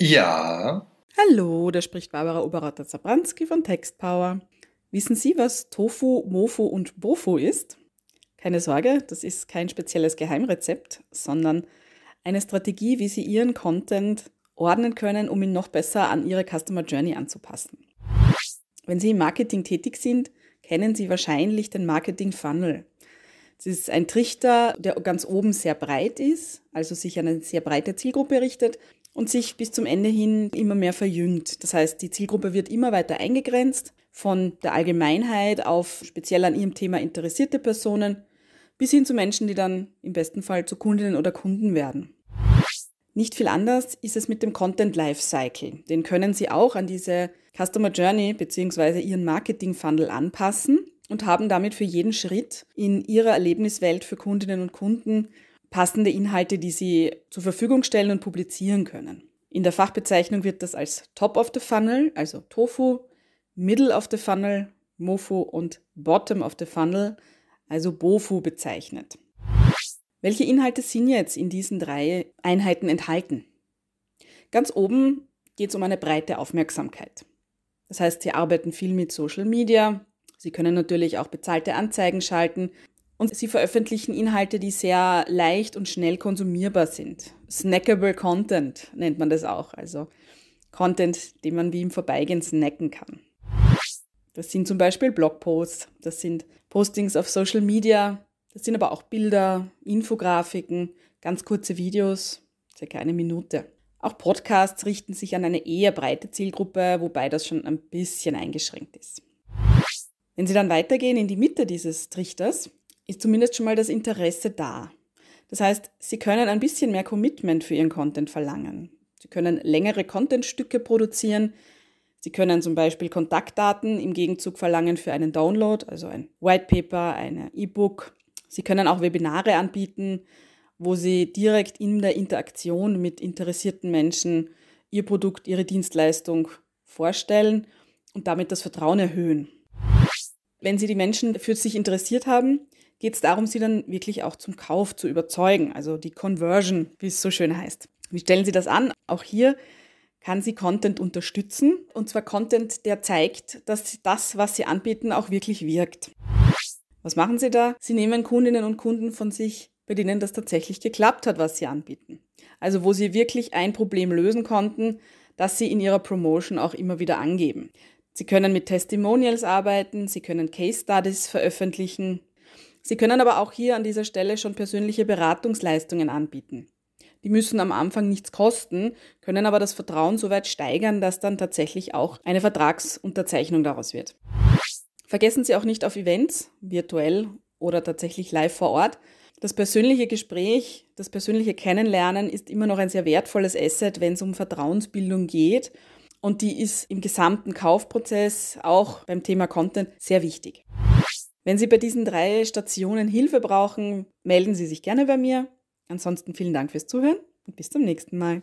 Ja. Hallo, da spricht Barbara Oberratter-Zabranski von Textpower. Wissen Sie, was Tofu, Mofu und Bofu ist? Keine Sorge, das ist kein spezielles Geheimrezept, sondern eine Strategie, wie Sie Ihren Content ordnen können, um ihn noch besser an Ihre Customer Journey anzupassen. Wenn Sie im Marketing tätig sind, kennen Sie wahrscheinlich den Marketing Funnel. Es ist ein Trichter, der ganz oben sehr breit ist, also sich an eine sehr breite Zielgruppe richtet und sich bis zum Ende hin immer mehr verjüngt. Das heißt, die Zielgruppe wird immer weiter eingegrenzt von der Allgemeinheit auf speziell an ihrem Thema interessierte Personen bis hin zu Menschen, die dann im besten Fall zu Kundinnen oder Kunden werden. Nicht viel anders ist es mit dem Content Lifecycle. Den können Sie auch an diese Customer Journey bzw. Ihren Marketing Funnel anpassen und haben damit für jeden Schritt in Ihrer Erlebniswelt für Kundinnen und Kunden passende Inhalte, die Sie zur Verfügung stellen und publizieren können. In der Fachbezeichnung wird das als Top of the Funnel, also Tofu, Middle of the Funnel, Mofu und Bottom of the Funnel, also Bofu bezeichnet. Welche Inhalte sind jetzt in diesen drei Einheiten enthalten? Ganz oben geht es um eine breite Aufmerksamkeit. Das heißt, Sie arbeiten viel mit Social Media, Sie können natürlich auch bezahlte Anzeigen schalten und Sie veröffentlichen Inhalte, die sehr leicht und schnell konsumierbar sind. Snackable Content nennt man das auch, also Content, den man wie im Vorbeigehen snacken kann. Das sind zum Beispiel Blogposts, das sind Postings auf Social Media, das sind aber auch Bilder, Infografiken, ganz kurze Videos, circa eine Minute. Auch Podcasts richten sich an eine eher breite Zielgruppe, wobei das schon ein bisschen eingeschränkt ist. Wenn Sie dann weitergehen in die Mitte dieses Trichters, ist zumindest schon mal das Interesse da. Das heißt, Sie können ein bisschen mehr Commitment für Ihren Content verlangen. Sie können längere Contentstücke produzieren. Sie können zum Beispiel Kontaktdaten im Gegenzug verlangen für einen Download, also ein White Paper, ein E-Book. Sie können auch Webinare anbieten, wo Sie direkt in der Interaktion mit interessierten Menschen Ihr Produkt, Ihre Dienstleistung vorstellen und damit das Vertrauen erhöhen. Wenn Sie die Menschen für sich interessiert haben, geht es darum, sie dann wirklich auch zum Kauf zu überzeugen, also die Conversion, wie es so schön heißt. Wie stellen Sie das an? Auch hier kann sie Content unterstützen, und zwar Content, der zeigt, dass das, was Sie anbieten, auch wirklich wirkt. Was machen Sie da? Sie nehmen Kundinnen und Kunden von sich, bei denen das tatsächlich geklappt hat, was Sie anbieten. Also wo Sie wirklich ein Problem lösen konnten, das Sie in Ihrer Promotion auch immer wieder angeben. Sie können mit Testimonials arbeiten, Sie können Case Studies veröffentlichen. Sie können aber auch hier an dieser Stelle schon persönliche Beratungsleistungen anbieten. Die müssen am Anfang nichts kosten, können aber das Vertrauen so weit steigern, dass dann tatsächlich auch eine Vertragsunterzeichnung daraus wird. Vergessen Sie auch nicht auf Events, virtuell oder tatsächlich live vor Ort. Das persönliche Gespräch, das persönliche Kennenlernen ist immer noch ein sehr wertvolles Asset, wenn es um Vertrauensbildung geht und die ist im gesamten Kaufprozess, auch beim Thema Content, sehr wichtig. Wenn Sie bei diesen drei Stationen Hilfe brauchen, melden Sie sich gerne bei mir. Ansonsten vielen Dank fürs Zuhören und bis zum nächsten Mal.